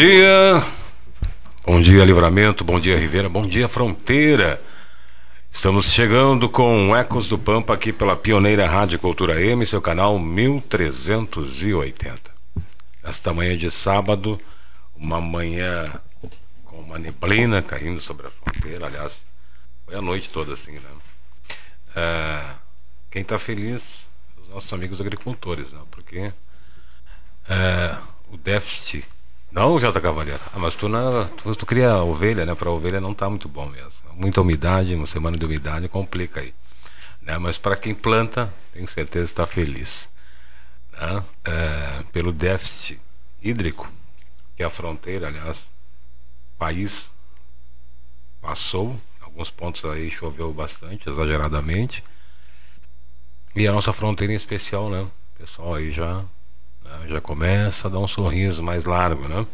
Dia. Bom dia, Livramento. Bom dia, Ribeira. Bom dia, Fronteira. Estamos chegando com Ecos do Pampa aqui pela pioneira Rádio Cultura M, seu canal 1380. Esta manhã de sábado, uma manhã com uma neblina caindo sobre a fronteira. Aliás, foi a noite toda assim, né? É, quem está feliz, os nossos amigos agricultores, né? Porque é, o déficit não, Jota Cavaleiro. Ah, mas tu, na, tu, tu cria ovelha, né? Para ovelha não tá muito bom mesmo. Muita umidade, uma semana de umidade complica aí. Né? Mas para quem planta, tenho certeza está feliz. Né? É, pelo déficit hídrico, que a fronteira, aliás, país passou, alguns pontos aí choveu bastante, exageradamente. E a nossa fronteira em especial, né? O pessoal aí já né? Já começa a dar um sorriso mais largo, né?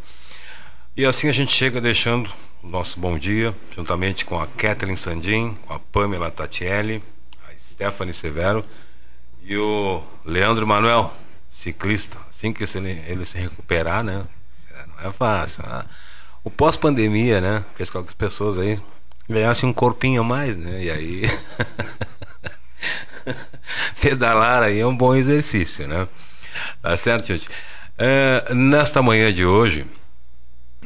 E assim a gente chega deixando o nosso bom dia, juntamente com a Kathleen Sandin, com a Pamela Tatielli, a Stephanie Severo e o Leandro Manuel, ciclista. Assim que ele, ele se recuperar, né? É, não é fácil. Né? O pós-pandemia, né? Fez com que as pessoas aí ganhassem um corpinho a mais, né? E aí. Pedalar aí é um bom exercício, né? Tá certo, gente? É, nesta manhã de hoje,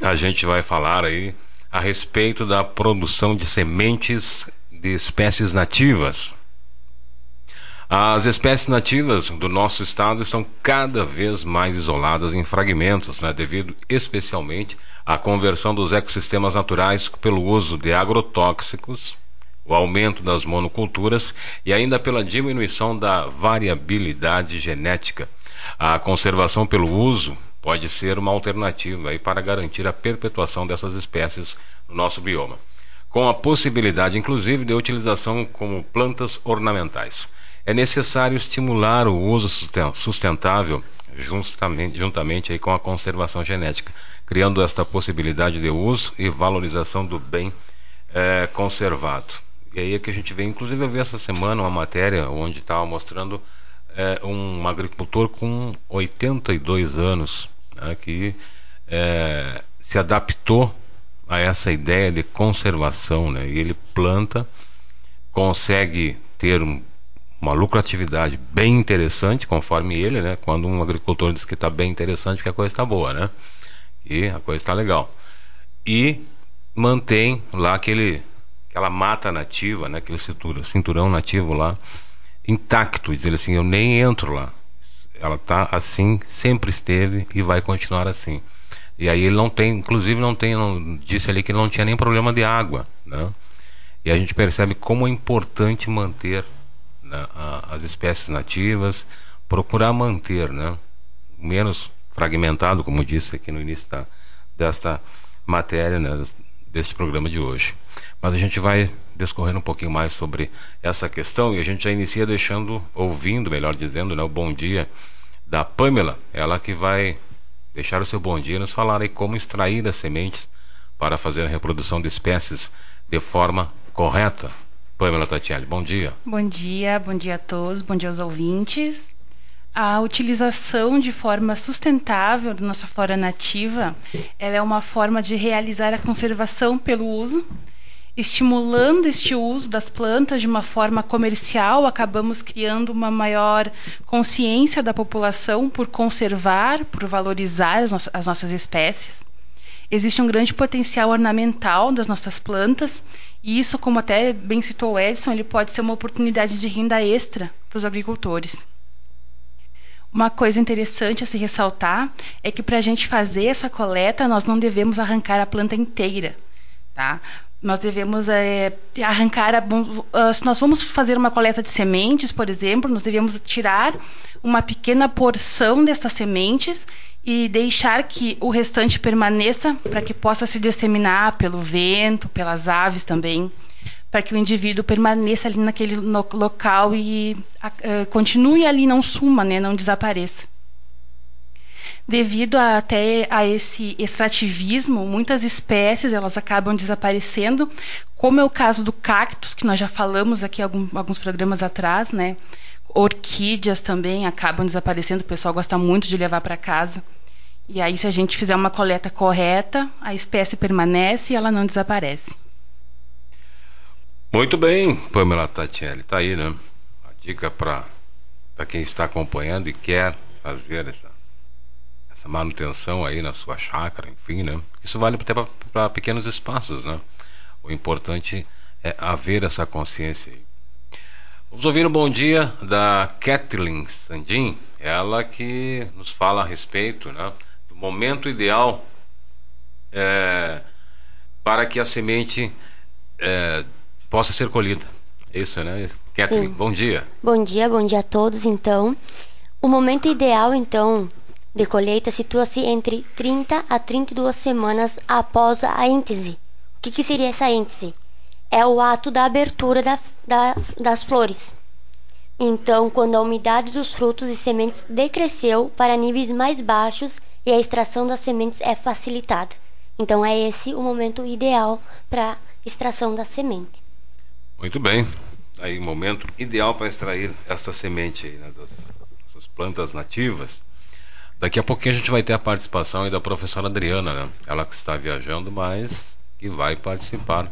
a gente vai falar aí a respeito da produção de sementes de espécies nativas. As espécies nativas do nosso estado estão cada vez mais isoladas em fragmentos, né, devido especialmente à conversão dos ecossistemas naturais pelo uso de agrotóxicos, o aumento das monoculturas e ainda pela diminuição da variabilidade genética a conservação pelo uso pode ser uma alternativa para garantir a perpetuação dessas espécies no nosso bioma, com a possibilidade inclusive de utilização como plantas ornamentais. É necessário estimular o uso sustentável justamente, juntamente aí com a conservação genética, criando esta possibilidade de uso e valorização do bem é, conservado. E aí é que a gente vê, inclusive eu vi essa semana uma matéria onde estava mostrando é um agricultor com 82 anos né, que é, se adaptou a essa ideia de conservação. Né, e ele planta, consegue ter um, uma lucratividade bem interessante, conforme ele, né, quando um agricultor diz que está bem interessante, que a coisa está boa, né? E a coisa está legal. E mantém lá aquele, aquela mata nativa, né, aquele cinturão, cinturão nativo lá intacto, dizer assim, eu nem entro lá. Ela está assim, sempre esteve e vai continuar assim. E aí ele não tem, inclusive não tem, não, disse ali que não tinha nem problema de água, né? E a gente percebe como é importante manter né, a, as espécies nativas, procurar manter, né? Menos fragmentado, como disse aqui no início da, desta matéria, né, deste programa de hoje. Mas a gente vai discorrendo um pouquinho mais sobre essa questão e a gente já inicia deixando, ouvindo, melhor dizendo, né, o bom dia da Pamela, ela que vai deixar o seu bom dia e nos falar aí como extrair as sementes para fazer a reprodução de espécies de forma correta. Pamela Tatiele, bom dia. Bom dia, bom dia a todos, bom dia aos ouvintes. A utilização de forma sustentável da nossa flora nativa, ela é uma forma de realizar a conservação pelo uso estimulando este uso das plantas de uma forma comercial, acabamos criando uma maior consciência da população por conservar, por valorizar as, no as nossas espécies. Existe um grande potencial ornamental das nossas plantas E isso, como até bem citou o Edson, ele pode ser uma oportunidade de renda extra para os agricultores. Uma coisa interessante a se ressaltar é que para a gente fazer essa coleta, nós não devemos arrancar a planta inteira, tá? Nós devemos é, arrancar, a, se nós vamos fazer uma coleta de sementes, por exemplo, nós devemos tirar uma pequena porção destas sementes e deixar que o restante permaneça para que possa se disseminar pelo vento, pelas aves também para que o indivíduo permaneça ali naquele local e uh, continue ali, não suma, né, não desapareça. Devido a, até a esse extrativismo, muitas espécies elas acabam desaparecendo, como é o caso do cactus, que nós já falamos aqui algum, alguns programas atrás, né? Orquídeas também acabam desaparecendo, o pessoal gosta muito de levar para casa. E aí, se a gente fizer uma coleta correta, a espécie permanece e ela não desaparece. Muito bem, Pamela Tatielli, tá aí, né? A dica para quem está acompanhando e quer fazer essa, essa manutenção aí na sua chácara, enfim, né? Isso vale até para pequenos espaços, né? O importante é haver essa consciência aí. Vamos ouvir um bom dia da Kathleen Sandin, ela que nos fala a respeito né, do momento ideal é, para que a semente é, possa ser colhida. É isso, né? Kathleen, Sim. bom dia. Bom dia, bom dia a todos, então. O momento ideal, então, de colheita situa-se entre 30 a 32 semanas após a êntese. O que, que seria essa êntese? É o ato da abertura da, da, das flores. Então, quando a umidade dos frutos e sementes decresceu para níveis mais baixos e a extração das sementes é facilitada. Então, é esse o momento ideal para extração da semente. Muito bem. Aí, momento ideal para extrair esta semente né, das, plantas nativas. Daqui a pouquinho a gente vai ter a participação da professora Adriana, né? Ela que está viajando, mas que vai participar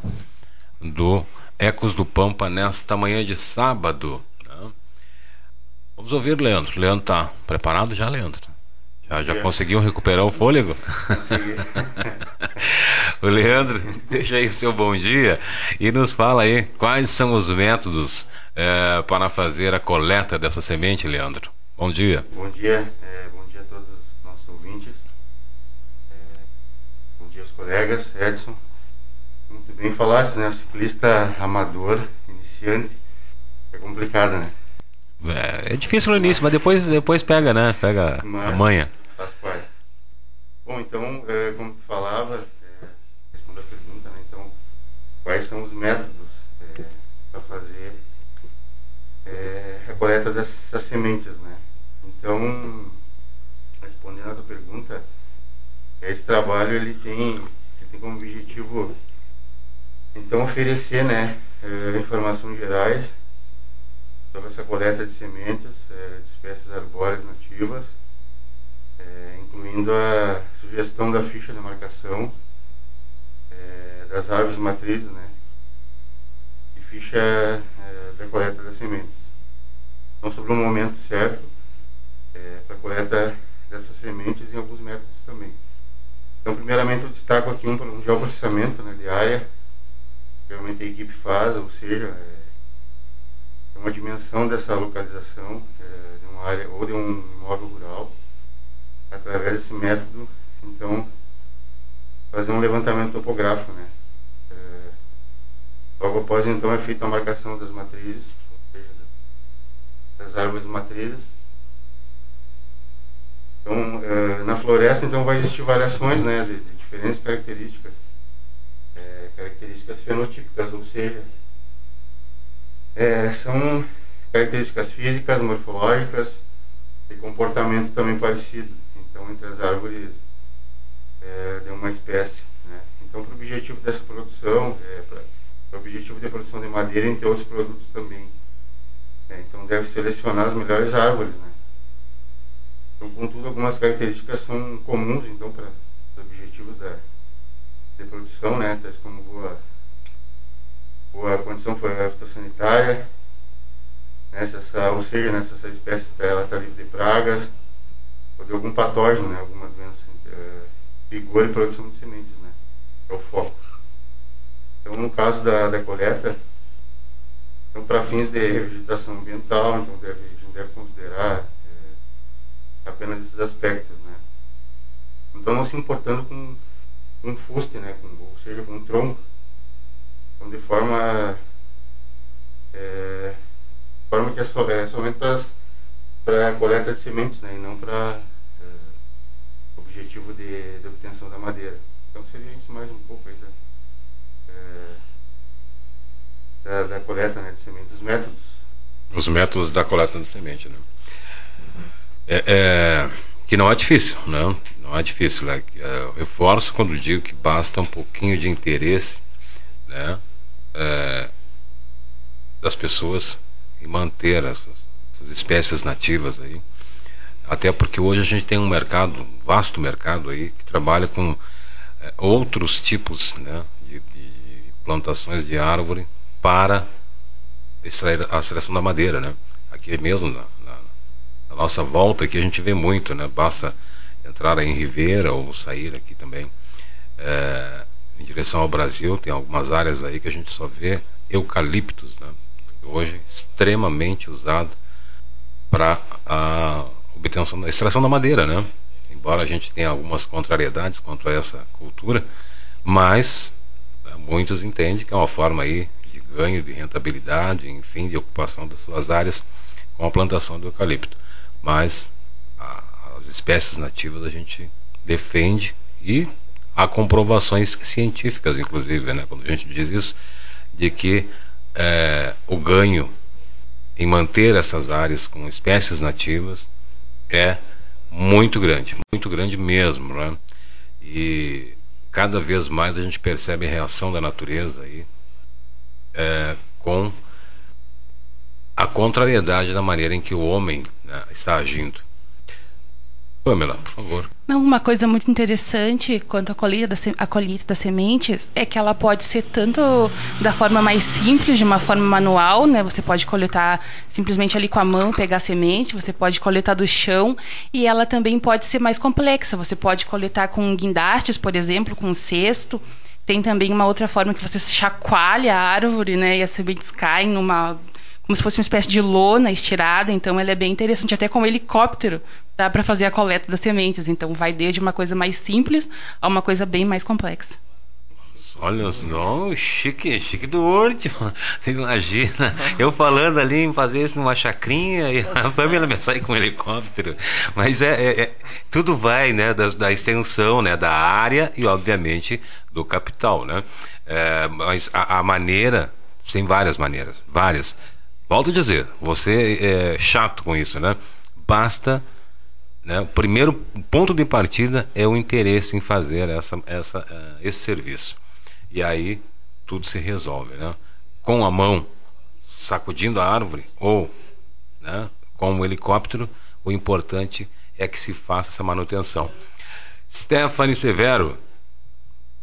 do Ecos do Pampa nesta manhã de sábado. Né? Vamos ouvir Leandro. Leandro está preparado já, Leandro? Já, já conseguiu recuperar o fôlego? Consegui. o Leandro, deixa aí o seu bom dia e nos fala aí quais são os métodos é, para fazer a coleta dessa semente, Leandro. Bom dia. Bom dia, é, bom dia a todos os nossos ouvintes. É, bom dia aos colegas, Edson. Muito bem falaste, né? O ciclista amador, iniciante, é complicado, né? É, é difícil no início, mas depois, depois pega, né? Pega mas, a manha. Faz parte. Bom, então, é, como tu falava, é, questão da pergunta, né? Então, quais são os métodos é, para fazer é, a coleta dessas sementes, né? Então, respondendo a tua pergunta, esse trabalho ele tem, ele tem como objetivo então oferecer, né, é, informações gerais sobre essa coleta de sementes é, de espécies arbóreas nativas é, incluindo a sugestão da ficha de marcação das árvores matrizes, né? E ficha da coleta das sementes. Então, sobre o momento certo para a coleta dessas sementes e alguns métodos também. Então, primeiramente, eu destaco aqui um, um geoprocessamento né, de área, realmente a equipe faz, ou seja, é, é uma dimensão dessa localização é, de uma área ou de um imóvel rural através desse método, então, fazer um levantamento topográfico, né? É, logo após, então, é feita a marcação das matrizes, ou seja, das árvores matrizes. Então, é, na floresta, então, vai existir variações, né, de, de diferentes características, é, características fenotípicas, ou seja, é, são características físicas, morfológicas e comportamento também parecido então entre as árvores é, de uma espécie. Né? Então, para o objetivo dessa produção, é, para o objetivo de produção de madeira, entre outros produtos também. É, então, deve selecionar as melhores árvores. Né? Então, contudo, algumas características são comuns então para os objetivos da, de produção, né? tais como boa, boa condição fitossanitária, né? se essa, ou seja, né? se essa espécie está tá livre de pragas, ou de algum patógeno, né, alguma doença, é, vigor e produção de sementes, né, é o foco. Então, no caso da, da coleta, então, para fins de revisitação ambiental, então deve, a gente deve considerar apenas esses aspectos, né? Então, não se importando com um fuste, né? Com, ou seja, com um tronco. Então, de forma, é, forma que é, so, é somente para coleta de sementes, né? E não para é, objetivo de, de obtenção da madeira. Então, seria isso mais um pouco aí da, é, da, da, coleta né, de semente, os métodos. Os métodos da coleta de semente, né? É, é, que não é difícil, né? não é difícil. Né? Eu reforço quando digo que basta um pouquinho de interesse né, é, das pessoas em manter essas, essas, espécies nativas aí. Até porque hoje a gente tem um mercado, um vasto mercado aí, que trabalha com é, outros tipos né, de, de plantações de árvore para extrair a extração da madeira, né? Aqui mesmo nossa volta aqui a gente vê muito, né? Basta entrar em Ribeira ou sair aqui também é, em direção ao Brasil tem algumas áreas aí que a gente só vê eucaliptos, né? Hoje extremamente usado para a obtenção da extração da madeira, né? Embora a gente tenha algumas contrariedades quanto a essa cultura, mas né, muitos entendem que é uma forma aí ganho de rentabilidade, enfim, de ocupação das suas áreas com a plantação do eucalipto. Mas a, as espécies nativas a gente defende e há comprovações científicas, inclusive, né, quando a gente diz isso, de que é, o ganho em manter essas áreas com espécies nativas é muito grande, muito grande mesmo, né? E cada vez mais a gente percebe a reação da natureza aí é, com a contrariedade da maneira em que o homem está agindo. Pamela, por favor. Uma coisa muito interessante quanto à colheita, das, a colheita das sementes é que ela pode ser tanto da forma mais simples, de uma forma manual, né? Você pode coletar simplesmente ali com a mão, pegar a semente, você pode coletar do chão, e ela também pode ser mais complexa. Você pode coletar com guindastes, por exemplo, com um cesto. Tem também uma outra forma que você chacoalha a árvore, né? E as sementes caem numa. Como se fosse uma espécie de lona estirada. Então ela é bem interessante. Até com helicóptero dá para fazer a coleta das sementes. Então vai desde uma coisa mais simples a uma coisa bem mais complexa. Olha, não, chique, chique do Horto. Você imagina, eu falando ali em fazer isso numa chacrinha e a Pamela me sai com um helicóptero. Mas é, é, é, tudo vai, né, da, da, extensão, né, da área e, obviamente, do capital, né. É, mas a, a, maneira, tem várias maneiras, várias. Volto a dizer, você é chato com isso, né. Basta né? O primeiro ponto de partida é o interesse em fazer essa, essa, uh, esse serviço. E aí tudo se resolve, né? Com a mão sacudindo a árvore ou né, com o helicóptero, o importante é que se faça essa manutenção. Stephanie Severo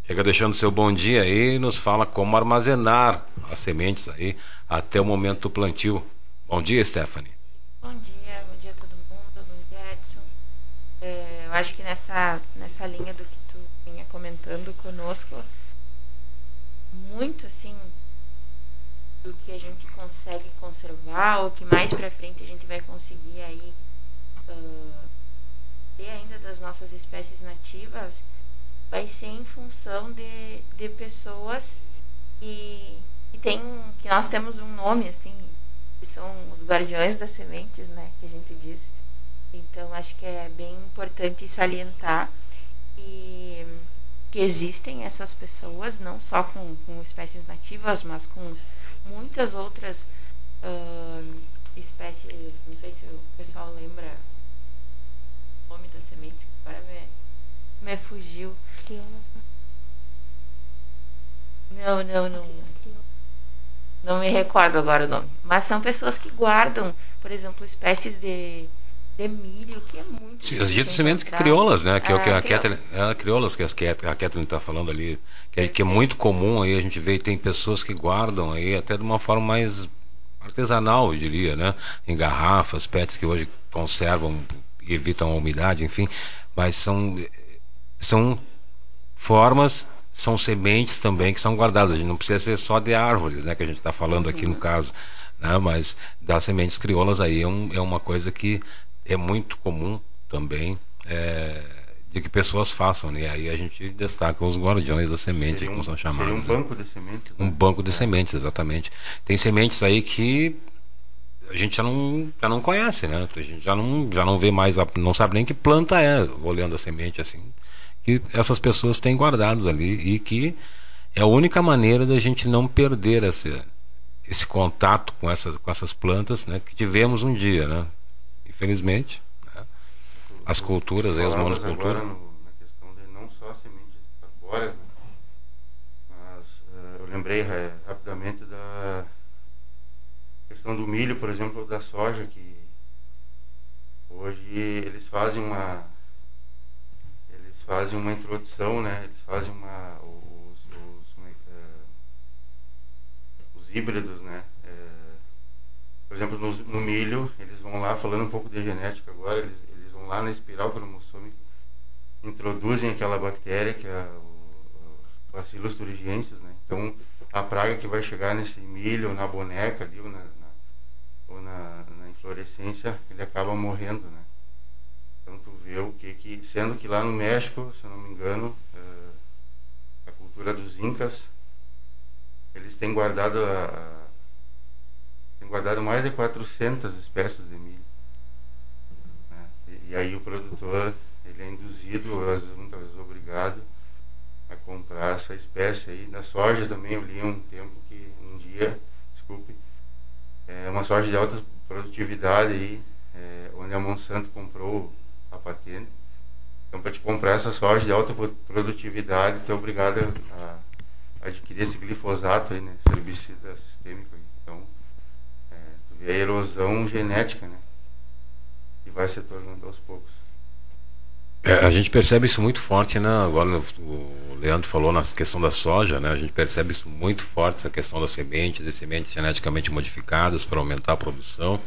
chega deixando seu bom dia aí e nos fala como armazenar as sementes aí até o momento do plantio. Bom dia, Stephanie. Bom dia, bom dia a todo mundo, bom dia, Edson. É, eu acho que nessa, nessa linha do que tu vinha comentando conosco, muito assim do que a gente consegue conservar ou que mais para frente a gente vai conseguir aí uh, ter ainda das nossas espécies nativas vai ser em função de, de pessoas que, que tem que nós temos um nome assim que são os guardiões das sementes né que a gente diz então acho que é bem importante salientar e que existem essas pessoas, não só com, com espécies nativas, mas com muitas outras uh, espécies. Não sei se o pessoal lembra o nome da semente, agora me, me fugiu. Não, não, não. Não me recordo agora o nome. Mas são pessoas que guardam, por exemplo, espécies de de milho, que é muito Sim, As ditas sementes crioulas, né? Que é, o que a Kathleen, é, crioulas que a Kathleen está falando ali, que é, que é muito comum aí, a gente vê tem pessoas que guardam aí até de uma forma mais artesanal, eu diria, né? Em garrafas, pets que hoje conservam e evitam a umidade, enfim, mas são são formas são sementes também que são guardadas. Não precisa ser só de árvores, né? Que a gente está falando aqui no uhum. caso. Né, mas das sementes crioulas aí é, um, é uma coisa que é muito comum também. É, de que pessoas façam, né? E aí a gente destaca os guardiões da semente, um, como são chamados. um banco de sementes. Né? Um banco de é. sementes, exatamente. Tem sementes aí que a gente já não, já não conhece, né? A gente já não, já não vê mais, a, não sabe nem que planta é, olhando a semente assim. Que essas pessoas têm guardados ali e que é a única maneira da gente não perder esse, esse contato com essas, com essas plantas né, que tivemos um dia, né? Infelizmente as culturas, as monoculturas. Agora na questão de não só sementes arbóreas, né? mas uh, eu lembrei uh, rapidamente da questão do milho, por exemplo, da soja, que hoje eles fazem uma fazem uma introdução, né? Eles fazem uma os, os, uh, os híbridos, né? por exemplo, no, no milho, eles vão lá falando um pouco de genética agora, eles lá na espiral cromossômica, introduzem aquela bactéria que é o Bacillus thuringiensis, né? Então, a praga que vai chegar nesse milho, na boneca ali, ou na, na ou na, na, inflorescência, ele acaba morrendo, né? Então, tu vê o que que... Sendo que lá no México, se eu não me engano, é, a cultura dos incas, eles têm guardado a, têm guardado mais de 400 espécies de milho. E aí o produtor ele é induzido, muitas vezes obrigado, a comprar essa espécie aí. Na soja também eu li um tempo que um dia, desculpe, é uma soja de alta produtividade aí, é, onde a Monsanto comprou a patente. Então para te comprar essa soja de alta produtividade, tu é obrigado a, a adquirir esse glifosato aí, né? Esse herbicida sistêmico aí. Então, é, tu vê a erosão genética, né? e vai se tornando aos poucos. É, a gente percebe isso muito forte, né? Agora o Leandro falou na questão da soja, né? A gente percebe isso muito forte, essa questão das sementes e sementes geneticamente modificadas para aumentar a produção,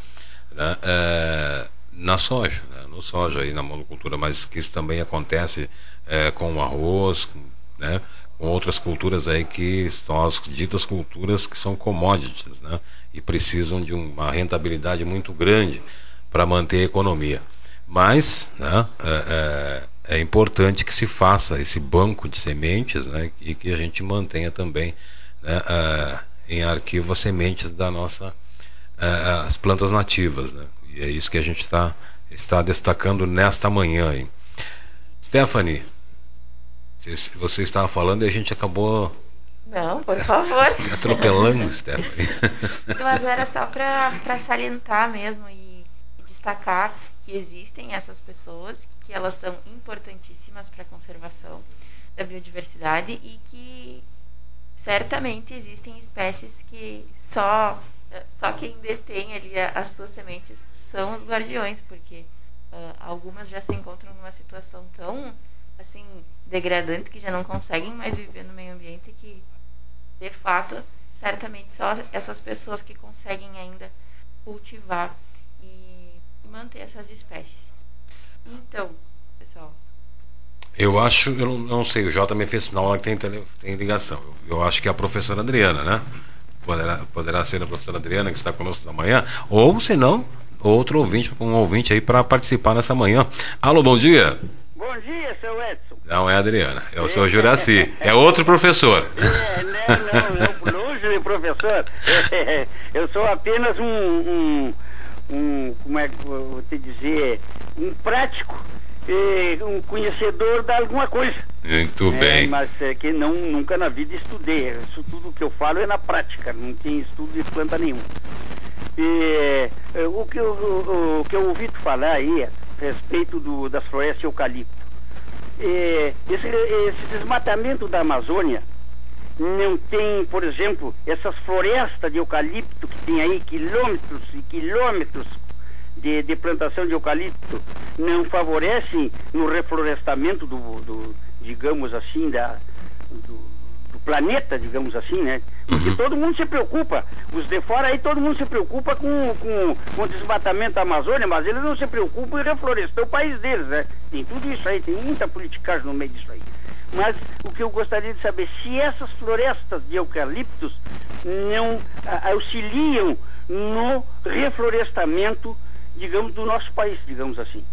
né? É, na soja, né? No soja e na monocultura, mas que isso também acontece é, com o arroz, com, né? com outras culturas aí que são as ditas culturas que são commodities, né? E precisam de uma rentabilidade muito grande para manter a economia. Mas né, é, é, é, importante que se faça esse banco de sementes né, e que a gente mantenha também né, é, em arquivo as sementes da nossa é, as plantas nativas. Né? E é isso que a gente tá, está destacando nesta manhã. Hein? Stephanie, você estava falando e a gente acabou não, por favor. Atropelando, Stephanie. Mas era só para salientar mesmo e destacar que existem essas pessoas, que elas são importantíssimas para a conservação da biodiversidade e que certamente existem espécies que só só quem detém ali as suas sementes são os guardiões, porque uh, algumas já se encontram numa situação tão assim degradante que já não conseguem mais viver no meio ambiente que de fato certamente só essas pessoas que conseguem ainda cultivar manter essas espécies. Então, pessoal. Eu acho, eu não, não sei, o Jota me fez sinal que tem, tem ligação. Eu, eu, acho que é a professora Adriana, né? Poderá, poderá ser a professora Adriana que está conosco na manhã, ou se não, outro ouvinte, um ouvinte aí para participar nessa manhã. Alô, bom dia. Bom dia, seu Edson. Não é Adriana, é o é. seu Juraci. É outro professor. É, não, não, não longe de professor. Eu sou apenas um, um um, como é que vou te dizer, um prático, um conhecedor de alguma coisa. Muito é, bem. Mas é que não, nunca na vida estudei. Isso tudo que eu falo é na prática, não tem estudo de planta nenhuma. E, é, o, que eu, o, o, que eu ouvi tu falar aí a respeito do, das florestas de eucalipto. É, esse, esse desmatamento da Amazônia não tem, por exemplo, essas florestas de eucalipto que tem aí quilômetros e quilômetros de, de plantação de eucalipto, não favorecem no reflorestamento do, do digamos assim, da, do, do, planeta, digamos assim, né? Porque uhum. todo mundo se preocupa, os de fora aí todo mundo se preocupa com, com, com o desmatamento da Amazônia, mas eles não se preocupam em reflorestar o país deles, né? Tem tudo isso aí, tem muita politicagem no meio disso aí. Mas o que eu gostaria de saber, se essas florestas de eucaliptos não auxiliam no reflorestamento, digamos, do nosso país, digamos assim.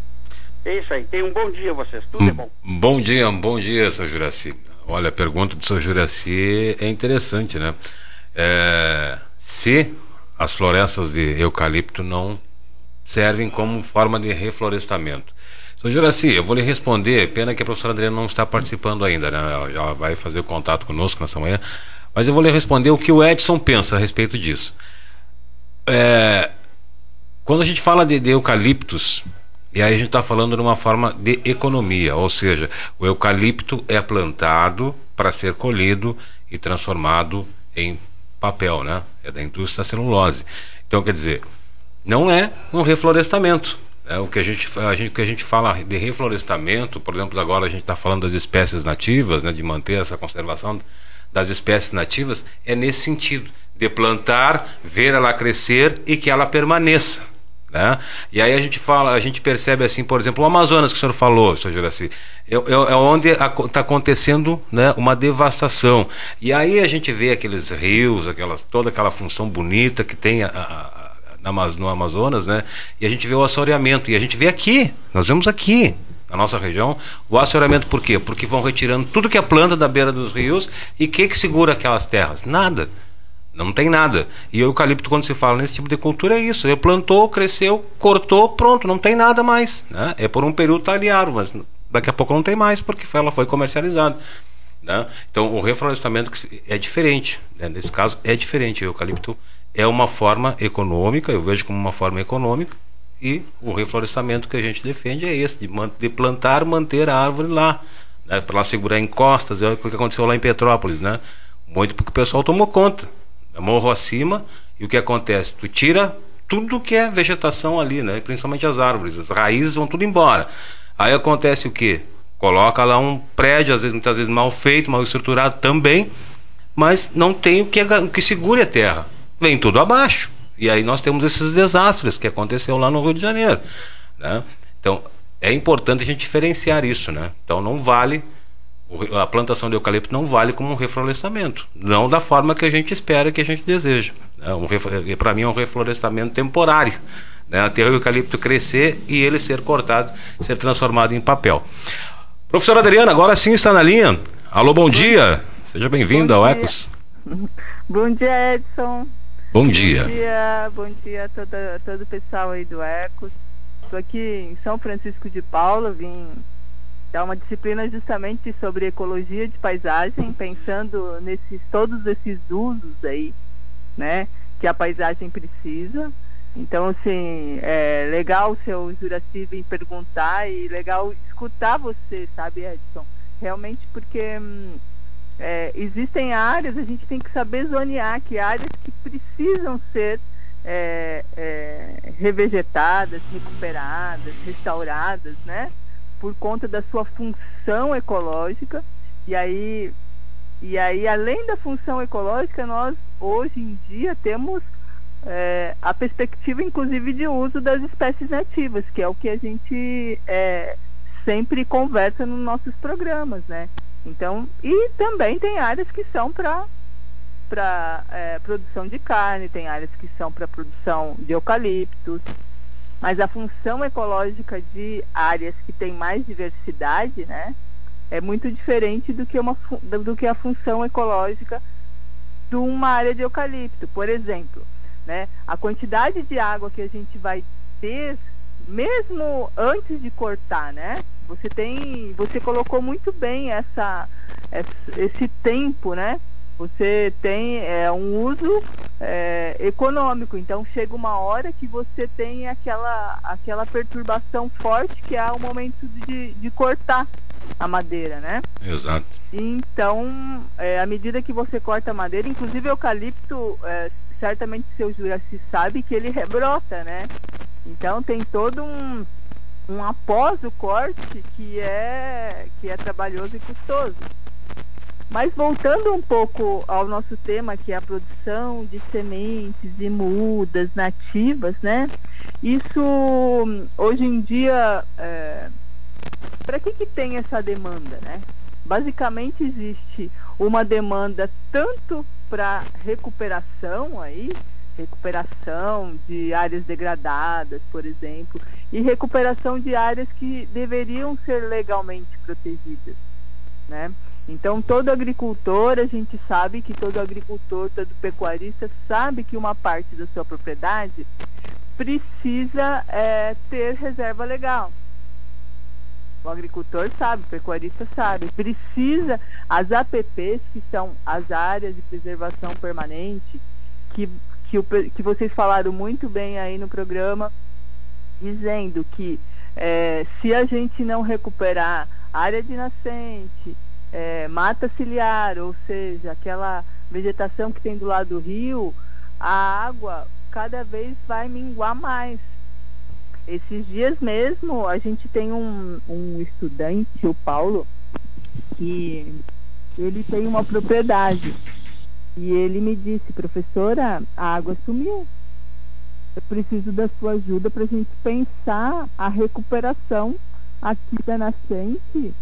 É isso aí. Tenham um bom dia vocês. Tudo é bom. Bom dia, bom dia, seu Juraci. Olha, a pergunta do seu Juraci é interessante, né? É, se as florestas de eucalipto não servem como forma de reflorestamento. Sr. Juraci, eu vou lhe responder, pena que a professora Adriana não está participando ainda, né? Ela já vai fazer o contato conosco nessa manhã, mas eu vou lhe responder o que o Edson pensa a respeito disso. É, quando a gente fala de, de eucaliptos, e aí a gente está falando de uma forma de economia, ou seja, o eucalipto é plantado para ser colhido e transformado em papel, né? É da indústria da celulose. Então, quer dizer, não é um reflorestamento. É, o que a gente, a gente, que a gente fala de reflorestamento, por exemplo, agora a gente está falando das espécies nativas, né, de manter essa conservação das espécies nativas, é nesse sentido, de plantar, ver ela crescer e que ela permaneça. Né? E aí a gente fala, a gente percebe assim, por exemplo, o Amazonas que o senhor falou, senhor Juraci, é, é, é onde está acontecendo né, uma devastação. E aí a gente vê aqueles rios, aquelas, toda aquela função bonita que tem a, a, no Amazonas, né? E a gente vê o assoreamento. E a gente vê aqui, nós vemos aqui, na nossa região, o assoreamento por quê? Porque vão retirando tudo que é planta da beira dos rios e o que, que segura aquelas terras? Nada. Não tem nada. E o eucalipto, quando se fala nesse tipo de cultura, é isso. Ele plantou, cresceu, cortou, pronto, não tem nada mais. Né? É por um período tá mas daqui a pouco não tem mais, porque ela foi comercializada. Né? Então, o reflorestamento é diferente. Né? Nesse caso, é diferente. O eucalipto é uma forma econômica, eu vejo como uma forma econômica, e o reflorestamento que a gente defende é esse, de, de plantar, manter a árvore lá, né? para ela segurar encostas, é o que aconteceu lá em Petrópolis, né? Muito porque o pessoal tomou conta morro acima, e o que acontece? Tu tira tudo que é vegetação ali, né? Principalmente as árvores, as raízes vão tudo embora. Aí acontece o que? Coloca lá um prédio, às vezes, muitas vezes mal feito, mal estruturado também, mas não tem o que, o que segure a terra. Vem tudo abaixo. E aí nós temos esses desastres que aconteceu lá no Rio de Janeiro. Né? Então é importante a gente diferenciar isso. Né? Então não vale a plantação de eucalipto não vale como um reflorestamento, não da forma que a gente espera, que a gente deseja. É um, Para mim é um reflorestamento temporário, né? até o eucalipto crescer e ele ser cortado, ser transformado em papel. Professora Adriana, agora sim está na linha. Alô, bom dia. Seja bem-vindo ao Ecos. Bom dia, Edson. Bom dia. Bom dia, bom dia a todo, todo o pessoal aí do Ecos. Estou aqui em São Francisco de Paula, vim é uma disciplina justamente sobre ecologia de paisagem, pensando nesses todos esses usos aí, né, que a paisagem precisa. Então, assim, é legal o seu Juraci vir perguntar e legal escutar você, sabe, Edson? Realmente porque hum, é, existem áreas, a gente tem que saber zonear que áreas que precisam ser é, é, revegetadas, recuperadas, restauradas, né? Por conta da sua função ecológica. E aí, e aí além da função ecológica, nós hoje em dia temos é, a perspectiva, inclusive, de uso das espécies nativas, que é o que a gente é, sempre conversa nos nossos programas, né? Então, e também tem áreas que são para para é, produção de carne, tem áreas que são para produção de eucaliptos, mas a função ecológica de áreas que têm mais diversidade, né, é muito diferente do que, uma, do que a função ecológica de uma área de eucalipto. Por exemplo, né, a quantidade de água que a gente vai ter, mesmo antes de cortar, né, você tem, você colocou muito bem essa, esse tempo, né, você tem é, um uso é, econômico. Então chega uma hora que você tem aquela, aquela perturbação forte que é o momento de, de cortar a madeira, né? Exato. Então, é, à medida que você corta a madeira, inclusive o eucalipto, é, certamente seu Juraci sabe que ele rebrota, né? Então tem todo um, um após o corte que é, que é trabalhoso e custoso. Mas voltando um pouco ao nosso tema, que é a produção de sementes e mudas nativas, né? Isso hoje em dia, é, para que, que tem essa demanda, né? basicamente existe uma demanda tanto para recuperação aí, recuperação de áreas degradadas, por exemplo, e recuperação de áreas que deveriam ser legalmente protegidas, né? Então, todo agricultor, a gente sabe que todo agricultor, todo pecuarista sabe que uma parte da sua propriedade precisa é, ter reserva legal. O agricultor sabe, o pecuarista sabe. Precisa, as APPs, que são as áreas de preservação permanente, que, que, o, que vocês falaram muito bem aí no programa, dizendo que é, se a gente não recuperar área de nascente, é, mata ciliar, ou seja, aquela vegetação que tem do lado do rio, a água cada vez vai minguar mais. Esses dias mesmo a gente tem um, um estudante, o Paulo, que ele tem uma propriedade e ele me disse, professora, a água sumiu. Eu preciso da sua ajuda para a gente pensar a recuperação aqui da nascente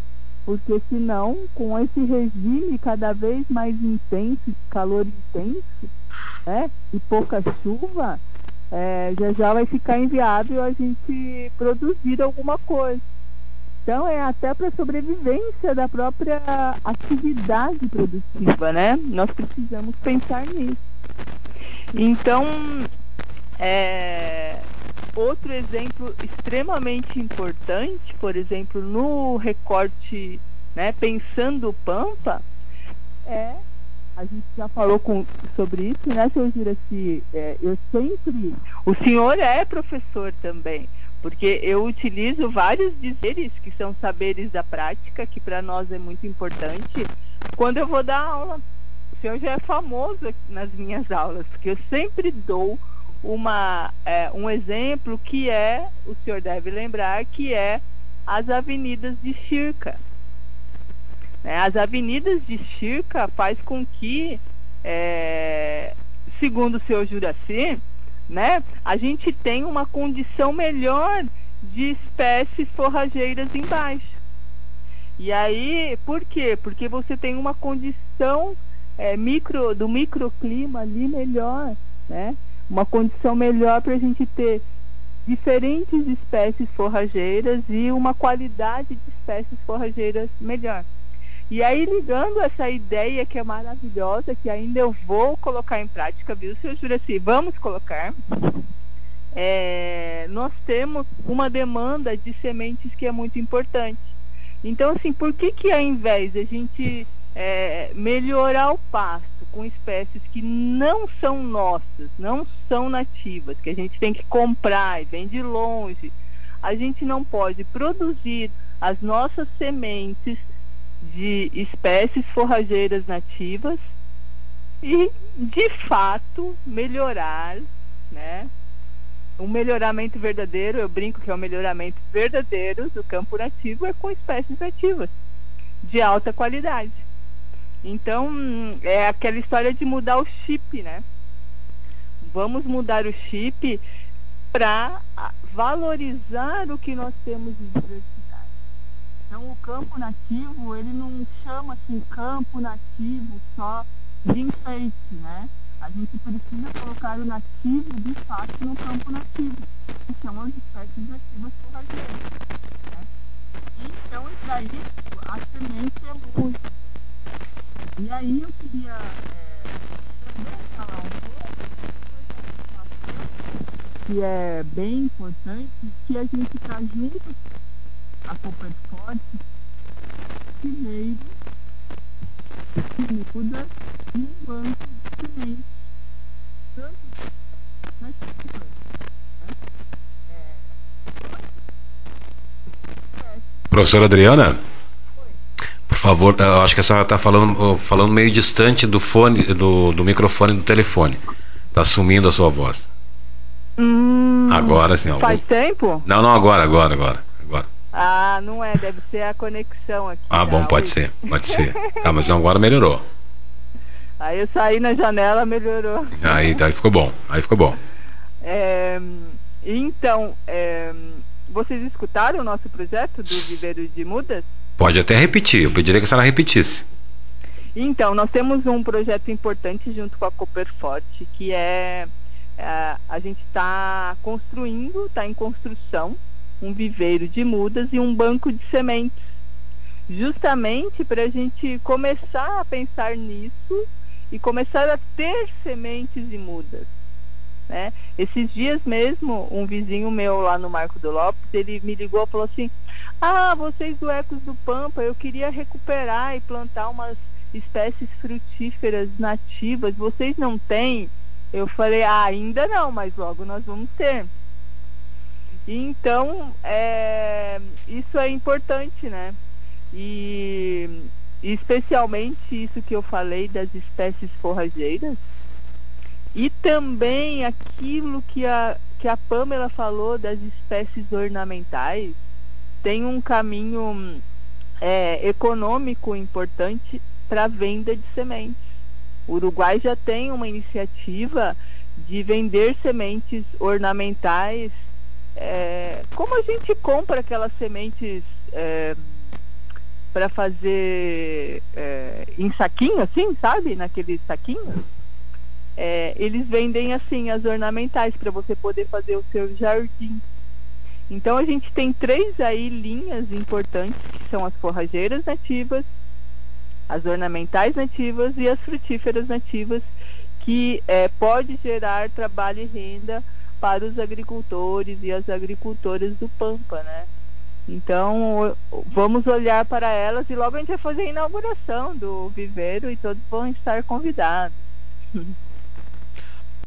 porque senão, com esse regime cada vez mais intenso, calor intenso, né, e pouca chuva, é, já já vai ficar inviável a gente produzir alguma coisa. Então é até para a sobrevivência da própria atividade produtiva, né? Nós precisamos pensar nisso. Então, é, Outro exemplo extremamente importante, por exemplo, no recorte, né, pensando Pampa, é, a gente já falou com, sobre isso, né, seu Juraci? É, eu sempre. O senhor é professor também, porque eu utilizo vários dizeres que são saberes da prática, que para nós é muito importante, quando eu vou dar aula. O senhor já é famoso nas minhas aulas, porque eu sempre dou uma, é, um exemplo que é, o senhor deve lembrar, que é as avenidas de Circa. Né? As avenidas de Circa faz com que, é, segundo o senhor Juraci, né, a gente tenha uma condição melhor de espécies forrageiras embaixo. E aí, por quê? Porque você tem uma condição é, micro, do microclima ali melhor, né? Uma condição melhor para a gente ter diferentes espécies forrageiras e uma qualidade de espécies forrageiras melhor. E aí, ligando essa ideia que é maravilhosa, que ainda eu vou colocar em prática, viu, seu Juraci? Vamos colocar. É, nós temos uma demanda de sementes que é muito importante. Então, assim, por que que ao invés de a gente é, melhorar o pasto com espécies que não são nossas, não são nativas, que a gente tem que comprar e vem de longe, a gente não pode produzir as nossas sementes de espécies forrageiras nativas e, de fato, melhorar, né? Um melhoramento verdadeiro, eu brinco que é um melhoramento verdadeiro do campo nativo é com espécies nativas de alta qualidade. Então, é aquela história de mudar o chip, né? Vamos mudar o chip para valorizar o que nós temos de diversidade. Então, o campo nativo, ele não chama assim campo nativo só de enfeite, né? A gente precisa colocar o nativo de fato no campo nativo, que são as espécies nativas forrageiras. Né? Então, isso, a semente é muito e aí eu queria é, também falar um pouco que é bem importante que a gente está junto a Copa Forte primeiro que muda e um banco de sementes tanto nas né? é, Professora Adriana? Favor, eu acho que a senhora está falando, falando meio distante do fone, do, do microfone do telefone. Está sumindo a sua voz. Hum, agora sim. Faz tempo? Não, não, agora, agora, agora, agora. Ah, não é, deve ser a conexão aqui. Ah, bom, pode ser, pode ser. Tá, mas agora melhorou. Aí eu saí na janela, melhorou. Aí, aí ficou bom, aí ficou bom. É, então, é, vocês escutaram o nosso projeto do Viveiro de Mudas? Pode até repetir, eu pediria que a senhora repetisse. Então, nós temos um projeto importante junto com a Cooperforte, que é, é a gente está construindo, está em construção, um viveiro de mudas e um banco de sementes, justamente para a gente começar a pensar nisso e começar a ter sementes de mudas. Né? Esses dias mesmo, um vizinho meu lá no Marco do Lopes, ele me ligou e falou assim: Ah, vocês do Ecos do Pampa, eu queria recuperar e plantar umas espécies frutíferas nativas, vocês não têm? Eu falei, ah, ainda não, mas logo nós vamos ter. Então, é, isso é importante, né? E especialmente isso que eu falei das espécies forrageiras, e também aquilo que a, que a Pamela falou das espécies ornamentais, tem um caminho é, econômico importante para venda de sementes. O Uruguai já tem uma iniciativa de vender sementes ornamentais, é, como a gente compra aquelas sementes é, para fazer é, em saquinho, assim, sabe? Naqueles saquinhos. É, eles vendem assim as ornamentais para você poder fazer o seu jardim. Então a gente tem três aí linhas importantes que são as forrageiras nativas, as ornamentais nativas e as frutíferas nativas, que é, pode gerar trabalho e renda para os agricultores e as agricultoras do Pampa, né? Então, vamos olhar para elas e logo a gente vai fazer a inauguração do viveiro e todos vão estar convidados.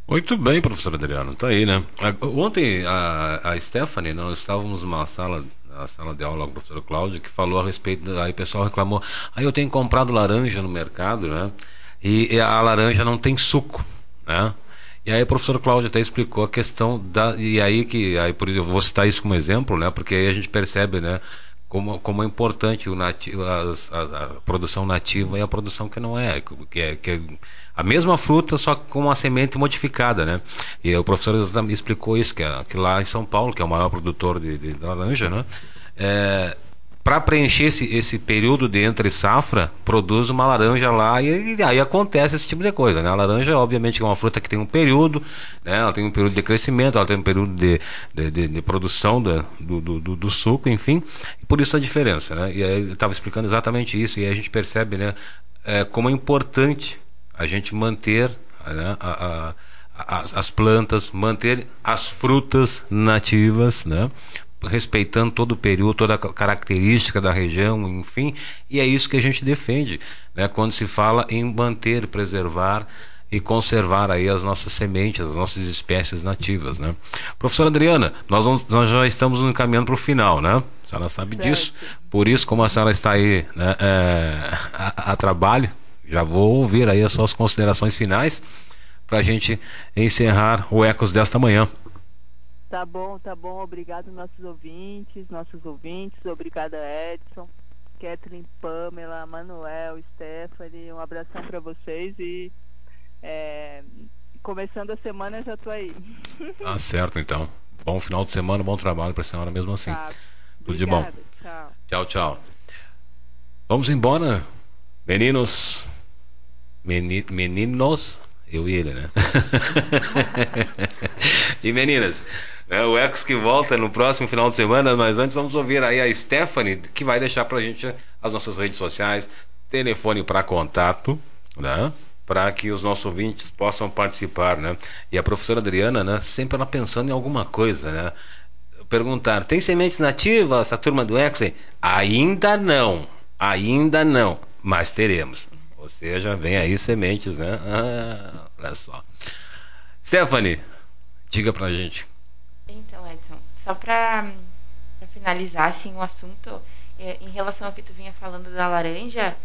Muito bem, professor Adriano, tá aí, né? Ontem a, a Stephanie, nós estávamos numa sala a sala de aula com o professor Cláudio, que falou a respeito, aí o pessoal reclamou, aí eu tenho comprado laranja no mercado, né? E, e a laranja não tem suco, né? E aí o professor Cláudio até explicou a questão da e aí que aí por eu vou citar isso como exemplo, né? Porque aí a gente percebe, né? Como, como é importante o nativo, a, a, a, produção nativa e a produção que não é, que é, que é a mesma fruta, só com uma semente modificada, né? E o professor explicou isso, que, é, que lá em São Paulo, que é o maior produtor de, de laranja, né? É, para preencher esse, esse período de entre safra, produz uma laranja lá e, e, aí acontece esse tipo de coisa. Né? A laranja, obviamente, é uma fruta que tem um período, né? ela tem um período de crescimento, ela tem um período de, de, de, de produção do, do, do, suco, enfim, e por isso a diferença. Né? E aí ele estava explicando exatamente isso, e aí a gente percebe né, é, como é importante a gente manter né, a, a, as, as plantas, manter as frutas nativas, né? Respeitando todo o período, toda a característica da região, enfim, e é isso que a gente defende, né, quando se fala em manter, preservar e conservar aí as nossas sementes, as nossas espécies nativas, né? Professora Adriana, nós, vamos, nós já estamos encaminhando para o final, né? A senhora sabe certo. disso, por isso, como a senhora está aí né, é, a, a trabalho, já vou ouvir aí as suas considerações finais para a gente encerrar o Ecos desta manhã. Tá bom, tá bom. Obrigado nossos ouvintes, nossos ouvintes. Obrigada Edson, Kathleen, Pamela, Manuel, Stephanie. Um abração para vocês e é, começando a semana já tô aí. Tá certo então. Bom final de semana, bom trabalho para a senhora mesmo assim. Tá. Tudo de bom. Tchau. Tchau, tchau. Vamos embora, meninos. Meni, meninos, eu e ele, né? e meninas, né, o Ecos que volta no próximo final de semana, mas antes vamos ouvir aí a Stephanie, que vai deixar pra gente as nossas redes sociais, telefone para contato, né? Para que os nossos ouvintes possam participar, né? E a professora Adriana, né? Sempre ela pensando em alguma coisa, né? Perguntar, tem sementes nativas essa turma do Ecos? Ainda não, ainda não, mas teremos. Ou seja, vem aí sementes, né? Ah, olha só. Stephanie, diga pra gente. Então, Edson, só pra finalizar assim, o assunto, é, em relação ao que tu vinha falando da laranja,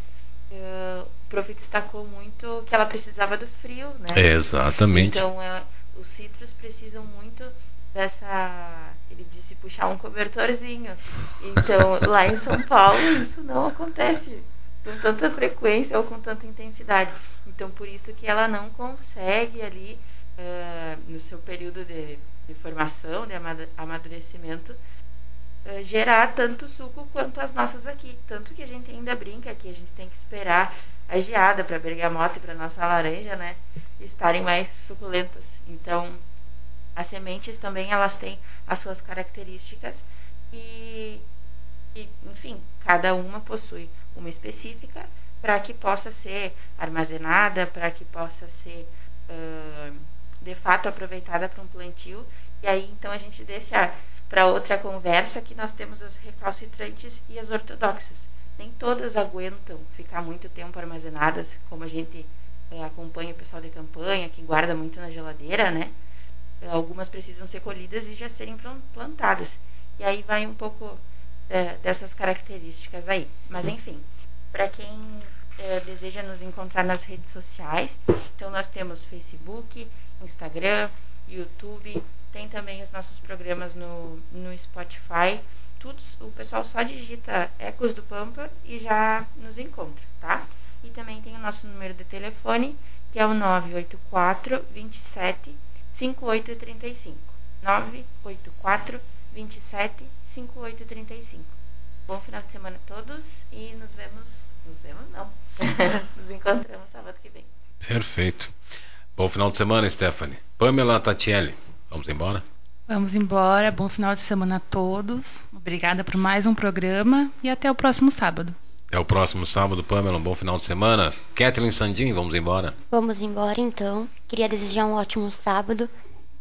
uh, o prof destacou muito que ela precisava do frio, né? Exatamente. Então, uh, os citros precisam muito dessa. Ele disse puxar um cobertorzinho. Então, lá em São Paulo, isso não acontece com tanta frequência ou com tanta intensidade. Então, por isso que ela não consegue ali, uh, no seu período de, de, formação, de amadurecimento, uh, gerar tanto suco quanto as nossas aqui. Tanto que a gente ainda brinca que a gente tem que esperar a geada para bergamota e para nossa laranja, né, estarem mais suculentas. Então, as sementes também elas têm as suas características e, e enfim, cada uma possui uma específica para que possa ser armazenada, para que possa ser uh, de fato aproveitada para um plantio. E aí então a gente deixa para outra conversa que nós temos as recalcitrantes e as ortodoxas. Nem todas aguentam ficar muito tempo armazenadas, como a gente é, acompanha o pessoal de campanha, que guarda muito na geladeira, né? Algumas precisam ser colhidas e já serem plantadas. E aí vai um pouco é, dessas características aí. Mas enfim, para quem é, deseja nos encontrar nas redes sociais, então nós temos Facebook, Instagram, YouTube, tem também os nossos programas no, no Spotify. Tudo, o pessoal só digita Ecos do Pampa e já nos encontra, tá? E também tem o nosso número de telefone, que é o 984 27 5835. 984 27 5835. Bom final de semana a todos e nos vemos. Nos vemos não. nos encontramos sábado que vem. Perfeito. Bom final de semana, Stephanie. Pamela Tatielli, vamos embora? Vamos embora. Bom final de semana a todos. Obrigada por mais um programa e até o próximo sábado. Até o próximo sábado, Pamela. Um bom final de semana. Kathleen Sandin, vamos embora? Vamos embora então. Queria desejar um ótimo sábado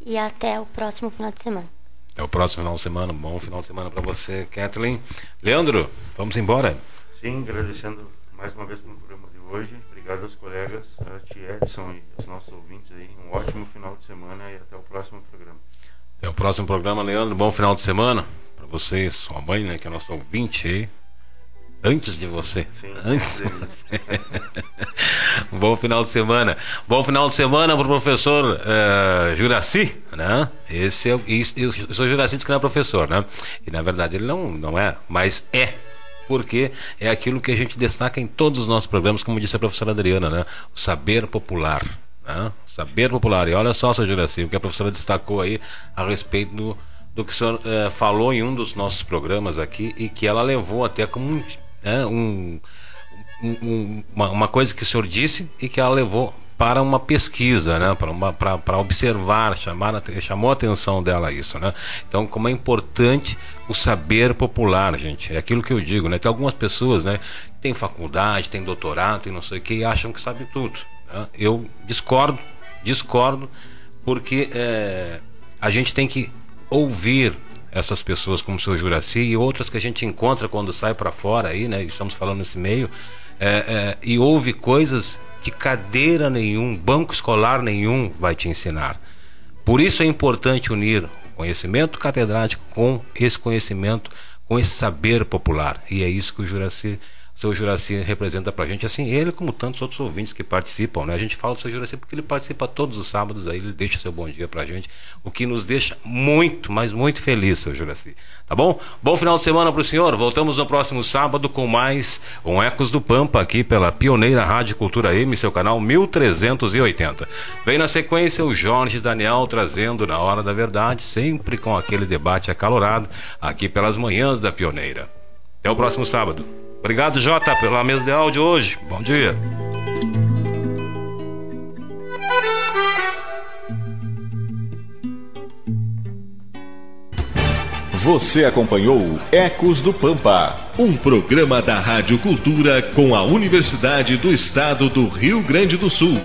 e até o próximo final de semana. Até o próximo final de semana. Um bom final de semana para você, Kathleen. Leandro, vamos embora? Sim, agradecendo mais uma vez pelo programa de hoje. Obrigado aos colegas, a Tia Edson e aos nossos ouvintes aí. Um ótimo final de semana e até o próximo programa. Até o próximo programa, Leandro. Bom final de semana para você, sua mãe, né, que é nosso ouvinte aí. Antes de você. Sim, Antes de você. Bom final de semana. Bom final de semana para o professor uh, Juraci, né? Esse é, isso, eu sou Juraci diz que não é professor, né? E na verdade ele não, não é, mas é. Porque é aquilo que a gente destaca em todos os nossos programas, como disse a professora Adriana, né? O saber popular. Né? O saber popular. E olha só, seu Juraci, o que a professora destacou aí a respeito do, do que o senhor uh, falou em um dos nossos programas aqui e que ela levou até como né, um, um, uma, uma, coisa que o senhor disse e que ela levou para uma pesquisa, né, para observar, chamar, chamou a atenção dela isso. Né? Então, como é importante o saber popular, gente. É aquilo que eu digo, né? Tem algumas pessoas né, têm faculdade, têm doutorado e não sei o que, e acham que sabem tudo. Né? Eu discordo, discordo, porque é, a gente tem que ouvir essas pessoas como o seu Juraci e outras que a gente encontra quando sai para fora aí, né? Estamos falando nesse meio. É, é, e ouve coisas que cadeira nenhum, banco escolar nenhum vai te ensinar. Por isso é importante unir conhecimento catedrático com esse conhecimento, com esse saber popular. E é isso que o Juraci seu Juraci representa pra gente, assim, ele como tantos outros ouvintes que participam, né? A gente fala do seu Juraci porque ele participa todos os sábados aí, ele deixa seu bom dia pra gente, o que nos deixa muito, mas muito feliz, seu Juraci. Tá bom? Bom final de semana pro senhor. Voltamos no próximo sábado com mais um Ecos do Pampa aqui pela Pioneira Rádio Cultura M, seu canal 1380. Vem na sequência o Jorge Daniel trazendo na hora da verdade, sempre com aquele debate acalorado aqui pelas manhãs da Pioneira. Até o próximo sábado. Obrigado, Jota, pela mesa de áudio hoje. Bom dia. Você acompanhou Ecos do Pampa, um programa da Rádio Cultura com a Universidade do Estado do Rio Grande do Sul.